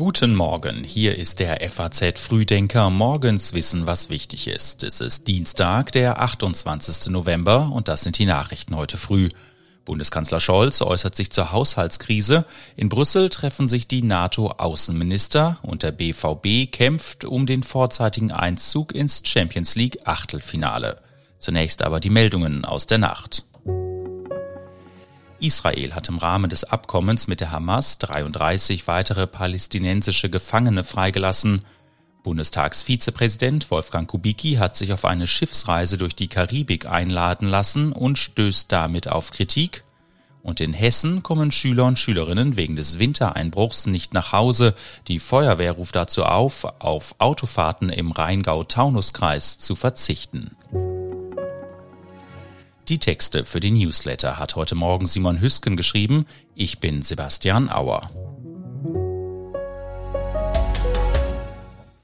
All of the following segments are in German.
Guten Morgen, hier ist der FAZ Frühdenker Morgens Wissen, was wichtig ist. Es ist Dienstag, der 28. November und das sind die Nachrichten heute früh. Bundeskanzler Scholz äußert sich zur Haushaltskrise. In Brüssel treffen sich die NATO-Außenminister und der BVB kämpft um den vorzeitigen Einzug ins Champions League Achtelfinale. Zunächst aber die Meldungen aus der Nacht. Israel hat im Rahmen des Abkommens mit der Hamas 33 weitere palästinensische Gefangene freigelassen. Bundestagsvizepräsident Wolfgang Kubicki hat sich auf eine Schiffsreise durch die Karibik einladen lassen und stößt damit auf Kritik. Und in Hessen kommen Schüler und Schülerinnen wegen des Wintereinbruchs nicht nach Hause. Die Feuerwehr ruft dazu auf, auf Autofahrten im Rheingau-Taunus-Kreis zu verzichten. Die Texte für den Newsletter hat heute Morgen Simon Hüsken geschrieben. Ich bin Sebastian Auer.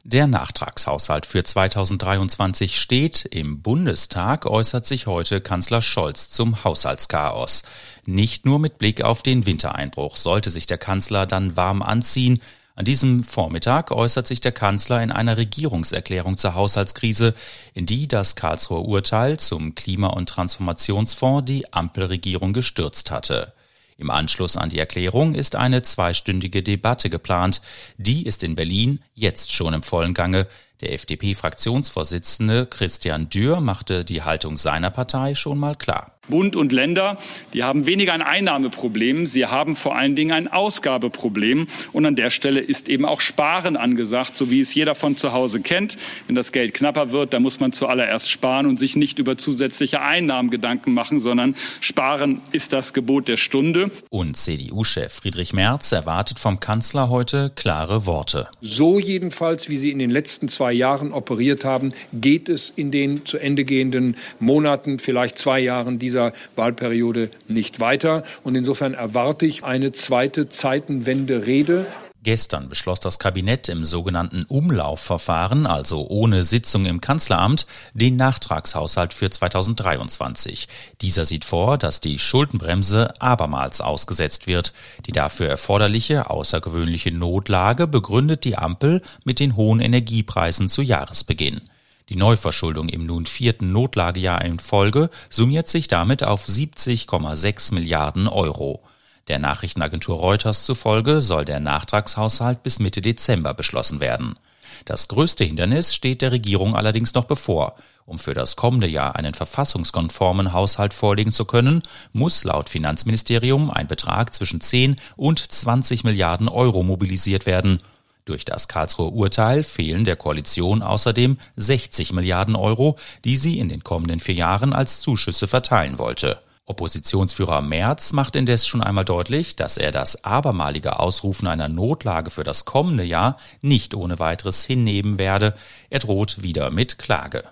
Der Nachtragshaushalt für 2023 steht. Im Bundestag äußert sich heute Kanzler Scholz zum Haushaltschaos. Nicht nur mit Blick auf den Wintereinbruch sollte sich der Kanzler dann warm anziehen, an diesem Vormittag äußert sich der Kanzler in einer Regierungserklärung zur Haushaltskrise, in die das Karlsruher Urteil zum Klima- und Transformationsfonds die Ampelregierung gestürzt hatte. Im Anschluss an die Erklärung ist eine zweistündige Debatte geplant. Die ist in Berlin jetzt schon im vollen Gange. Der FDP-Fraktionsvorsitzende Christian Dürr machte die Haltung seiner Partei schon mal klar. Bund und Länder, die haben weniger ein Einnahmeproblem, sie haben vor allen Dingen ein Ausgabeproblem. Und an der Stelle ist eben auch Sparen angesagt, so wie es jeder von zu Hause kennt. Wenn das Geld knapper wird, dann muss man zuallererst sparen und sich nicht über zusätzliche Einnahmen Gedanken machen, sondern sparen ist das Gebot der Stunde. Und CDU-Chef Friedrich Merz erwartet vom Kanzler heute klare Worte. So jedenfalls, wie Sie in den letzten zwei Jahren operiert haben, geht es in den zu Ende gehenden Monaten, vielleicht zwei Jahren dieser dieser Wahlperiode nicht weiter. Und insofern erwarte ich eine zweite Zeitenwende-Rede. Gestern beschloss das Kabinett im sogenannten Umlaufverfahren, also ohne Sitzung im Kanzleramt, den Nachtragshaushalt für 2023. Dieser sieht vor, dass die Schuldenbremse abermals ausgesetzt wird. Die dafür erforderliche außergewöhnliche Notlage begründet die Ampel mit den hohen Energiepreisen zu Jahresbeginn. Die Neuverschuldung im nun vierten Notlagejahr in Folge summiert sich damit auf 70,6 Milliarden Euro. Der Nachrichtenagentur Reuters zufolge soll der Nachtragshaushalt bis Mitte Dezember beschlossen werden. Das größte Hindernis steht der Regierung allerdings noch bevor. Um für das kommende Jahr einen verfassungskonformen Haushalt vorlegen zu können, muss laut Finanzministerium ein Betrag zwischen 10 und 20 Milliarden Euro mobilisiert werden. Durch das Karlsruher Urteil fehlen der Koalition außerdem 60 Milliarden Euro, die sie in den kommenden vier Jahren als Zuschüsse verteilen wollte. Oppositionsführer Merz macht indes schon einmal deutlich, dass er das abermalige Ausrufen einer Notlage für das kommende Jahr nicht ohne weiteres hinnehmen werde. Er droht wieder mit Klage.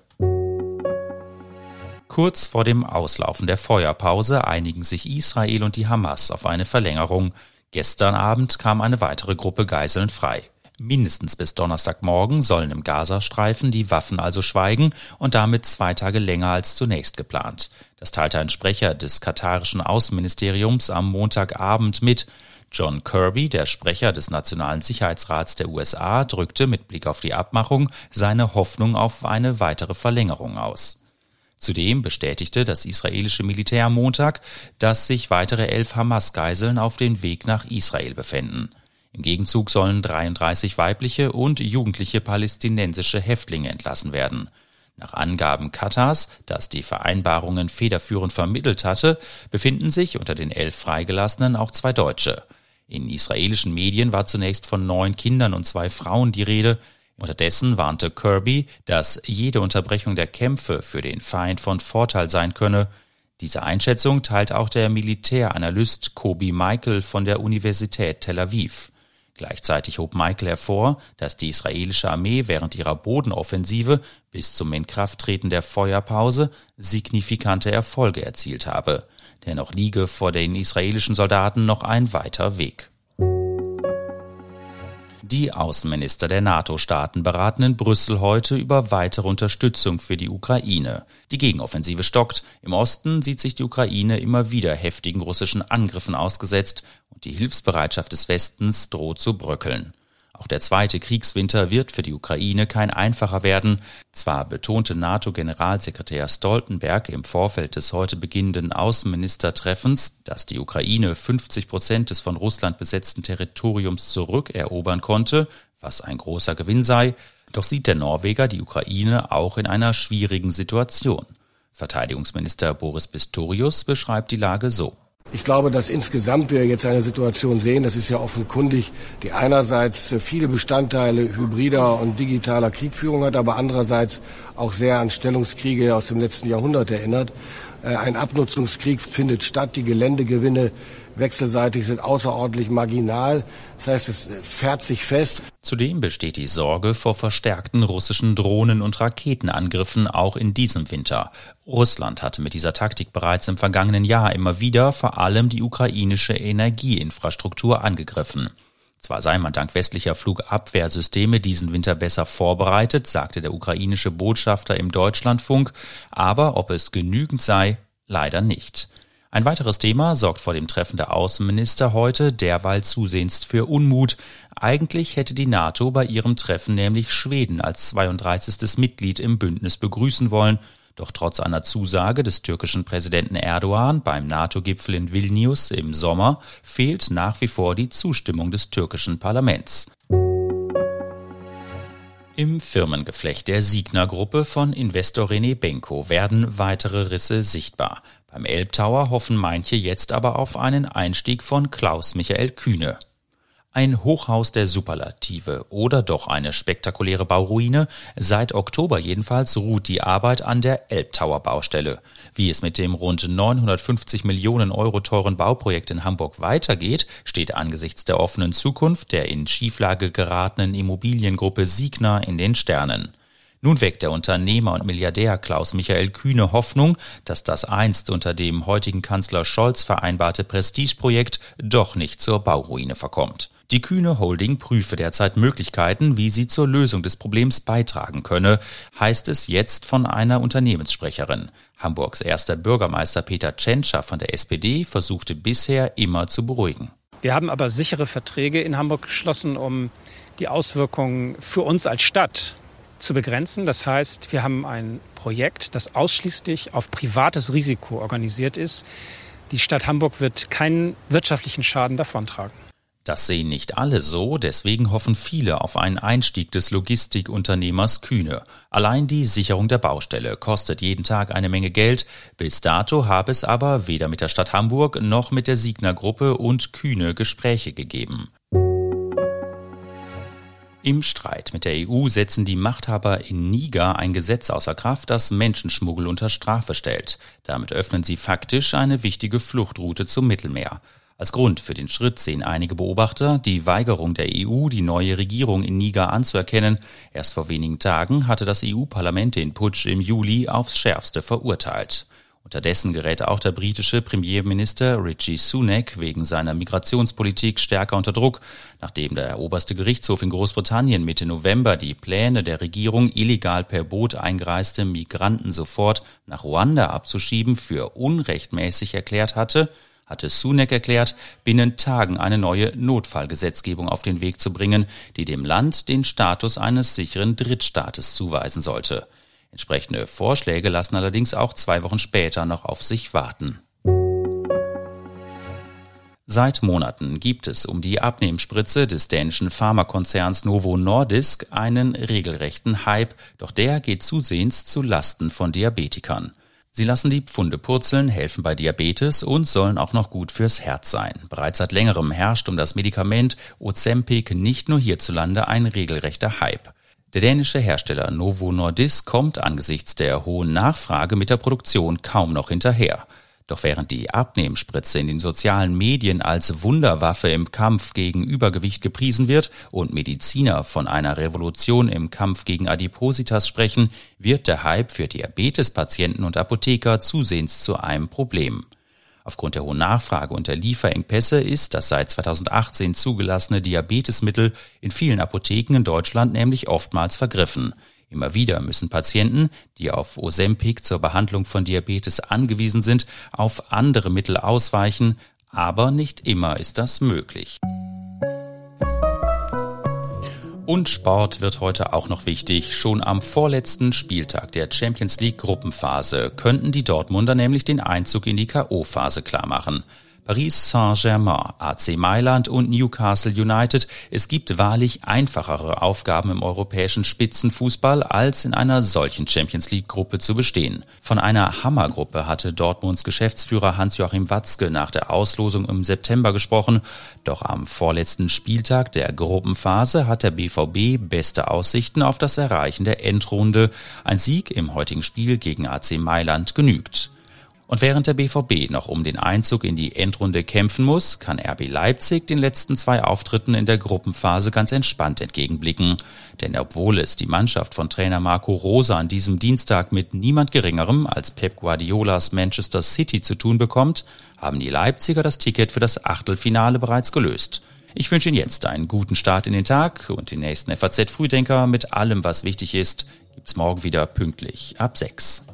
Kurz vor dem Auslaufen der Feuerpause einigen sich Israel und die Hamas auf eine Verlängerung. Gestern Abend kam eine weitere Gruppe Geiseln frei. Mindestens bis Donnerstagmorgen sollen im Gazastreifen die Waffen also schweigen und damit zwei Tage länger als zunächst geplant. Das teilte ein Sprecher des katarischen Außenministeriums am Montagabend mit. John Kirby, der Sprecher des Nationalen Sicherheitsrats der USA, drückte mit Blick auf die Abmachung seine Hoffnung auf eine weitere Verlängerung aus. Zudem bestätigte das israelische Militär am Montag, dass sich weitere elf Hamas-Geiseln auf dem Weg nach Israel befänden. Im Gegenzug sollen 33 weibliche und jugendliche palästinensische Häftlinge entlassen werden. Nach Angaben Katars, das die Vereinbarungen federführend vermittelt hatte, befinden sich unter den elf Freigelassenen auch zwei Deutsche. In israelischen Medien war zunächst von neun Kindern und zwei Frauen die Rede. Unterdessen warnte Kirby, dass jede Unterbrechung der Kämpfe für den Feind von Vorteil sein könne. Diese Einschätzung teilt auch der Militäranalyst Kobi Michael von der Universität Tel Aviv. Gleichzeitig hob Michael hervor, dass die israelische Armee während ihrer Bodenoffensive bis zum Inkrafttreten der Feuerpause signifikante Erfolge erzielt habe. Dennoch liege vor den israelischen Soldaten noch ein weiter Weg. Die Außenminister der NATO-Staaten beraten in Brüssel heute über weitere Unterstützung für die Ukraine. Die Gegenoffensive stockt. Im Osten sieht sich die Ukraine immer wieder heftigen russischen Angriffen ausgesetzt die Hilfsbereitschaft des Westens droht zu bröckeln. Auch der zweite Kriegswinter wird für die Ukraine kein einfacher werden. Zwar betonte NATO-Generalsekretär Stoltenberg im Vorfeld des heute beginnenden Außenministertreffens, dass die Ukraine 50 Prozent des von Russland besetzten Territoriums zurückerobern konnte, was ein großer Gewinn sei, doch sieht der Norweger die Ukraine auch in einer schwierigen Situation. Verteidigungsminister Boris Pistorius beschreibt die Lage so. Ich glaube, dass insgesamt wir jetzt eine Situation sehen, das ist ja offenkundig, die einerseits viele Bestandteile hybrider und digitaler Kriegführung hat, aber andererseits auch sehr an Stellungskriege aus dem letzten Jahrhundert erinnert. Äh, ein Abnutzungskrieg findet statt, die Geländegewinne wechselseitig sind außerordentlich marginal. Das heißt, es fährt sich fest. Zudem besteht die Sorge vor verstärkten russischen Drohnen- und Raketenangriffen auch in diesem Winter. Russland hatte mit dieser Taktik bereits im vergangenen Jahr immer wieder vor allem die ukrainische Energieinfrastruktur angegriffen. Zwar sei man dank westlicher Flugabwehrsysteme diesen Winter besser vorbereitet, sagte der ukrainische Botschafter im Deutschlandfunk, aber ob es genügend sei, leider nicht. Ein weiteres Thema sorgt vor dem Treffen der Außenminister heute derweil zusehends für Unmut. Eigentlich hätte die NATO bei ihrem Treffen nämlich Schweden als 32. Mitglied im Bündnis begrüßen wollen. Doch trotz einer Zusage des türkischen Präsidenten Erdogan beim NATO-Gipfel in Vilnius im Sommer fehlt nach wie vor die Zustimmung des türkischen Parlaments. Im Firmengeflecht der Signa-Gruppe von Investor René Benko werden weitere Risse sichtbar. Beim Elbtower hoffen manche jetzt aber auf einen Einstieg von Klaus Michael Kühne. Ein Hochhaus der Superlative oder doch eine spektakuläre Bauruine? Seit Oktober jedenfalls ruht die Arbeit an der Elbtower Baustelle. Wie es mit dem rund 950 Millionen Euro teuren Bauprojekt in Hamburg weitergeht, steht angesichts der offenen Zukunft der in Schieflage geratenen Immobiliengruppe Signa in den Sternen. Nun weckt der Unternehmer und Milliardär Klaus Michael Kühne Hoffnung, dass das einst unter dem heutigen Kanzler Scholz vereinbarte Prestigeprojekt doch nicht zur Bauruine verkommt. Die Kühne Holding prüfe derzeit Möglichkeiten, wie sie zur Lösung des Problems beitragen könne, heißt es jetzt von einer Unternehmenssprecherin. Hamburgs erster Bürgermeister Peter Tschentscher von der SPD versuchte bisher immer zu beruhigen. Wir haben aber sichere Verträge in Hamburg geschlossen, um die Auswirkungen für uns als Stadt zu begrenzen. Das heißt, wir haben ein Projekt, das ausschließlich auf privates Risiko organisiert ist. Die Stadt Hamburg wird keinen wirtschaftlichen Schaden davontragen. Das sehen nicht alle so, deswegen hoffen viele auf einen Einstieg des Logistikunternehmers Kühne. Allein die Sicherung der Baustelle kostet jeden Tag eine Menge Geld. Bis dato habe es aber weder mit der Stadt Hamburg noch mit der Signer Gruppe und Kühne Gespräche gegeben. Im Streit mit der EU setzen die Machthaber in Niger ein Gesetz außer Kraft, das Menschenschmuggel unter Strafe stellt. Damit öffnen sie faktisch eine wichtige Fluchtroute zum Mittelmeer. Als Grund für den Schritt sehen einige Beobachter die Weigerung der EU, die neue Regierung in Niger anzuerkennen. Erst vor wenigen Tagen hatte das EU-Parlament den Putsch im Juli aufs schärfste verurteilt. Unterdessen gerät auch der britische Premierminister Richie Sunak wegen seiner Migrationspolitik stärker unter Druck, nachdem der oberste Gerichtshof in Großbritannien Mitte November die Pläne der Regierung, illegal per Boot eingereiste Migranten sofort nach Ruanda abzuschieben, für unrechtmäßig erklärt hatte, hatte Sunak erklärt, binnen Tagen eine neue Notfallgesetzgebung auf den Weg zu bringen, die dem Land den Status eines sicheren Drittstaates zuweisen sollte. Entsprechende Vorschläge lassen allerdings auch zwei Wochen später noch auf sich warten. Seit Monaten gibt es um die Abnehmspritze des dänischen Pharmakonzerns Novo Nordisk einen regelrechten Hype, doch der geht zusehends zu Lasten von Diabetikern. Sie lassen die Pfunde purzeln, helfen bei Diabetes und sollen auch noch gut fürs Herz sein. Bereits seit längerem herrscht um das Medikament Ozempic nicht nur hierzulande ein regelrechter Hype. Der dänische Hersteller Novo Nordisk kommt angesichts der hohen Nachfrage mit der Produktion kaum noch hinterher. Doch während die Abnehmspritze in den sozialen Medien als Wunderwaffe im Kampf gegen Übergewicht gepriesen wird und Mediziner von einer Revolution im Kampf gegen Adipositas sprechen, wird der Hype für Diabetespatienten und Apotheker zusehends zu einem Problem. Aufgrund der hohen Nachfrage und der Lieferengpässe ist das seit 2018 zugelassene Diabetesmittel in vielen Apotheken in Deutschland nämlich oftmals vergriffen. Immer wieder müssen Patienten, die auf Ozempic zur Behandlung von Diabetes angewiesen sind, auf andere Mittel ausweichen, aber nicht immer ist das möglich. Und Sport wird heute auch noch wichtig. Schon am vorletzten Spieltag der Champions League Gruppenphase könnten die Dortmunder nämlich den Einzug in die KO-Phase klarmachen. Paris Saint-Germain, AC Mailand und Newcastle United. Es gibt wahrlich einfachere Aufgaben im europäischen Spitzenfußball, als in einer solchen Champions League Gruppe zu bestehen. Von einer Hammergruppe hatte Dortmunds Geschäftsführer Hans-Joachim Watzke nach der Auslosung im September gesprochen. Doch am vorletzten Spieltag der Gruppenphase hat der BVB beste Aussichten auf das Erreichen der Endrunde. Ein Sieg im heutigen Spiel gegen AC Mailand genügt. Und während der BVB noch um den Einzug in die Endrunde kämpfen muss, kann RB Leipzig den letzten zwei Auftritten in der Gruppenphase ganz entspannt entgegenblicken. Denn obwohl es die Mannschaft von Trainer Marco Rosa an diesem Dienstag mit niemand Geringerem als Pep Guardiolas Manchester City zu tun bekommt, haben die Leipziger das Ticket für das Achtelfinale bereits gelöst. Ich wünsche Ihnen jetzt einen guten Start in den Tag und den nächsten FAZ Frühdenker mit allem, was wichtig ist, gibt's morgen wieder pünktlich ab 6.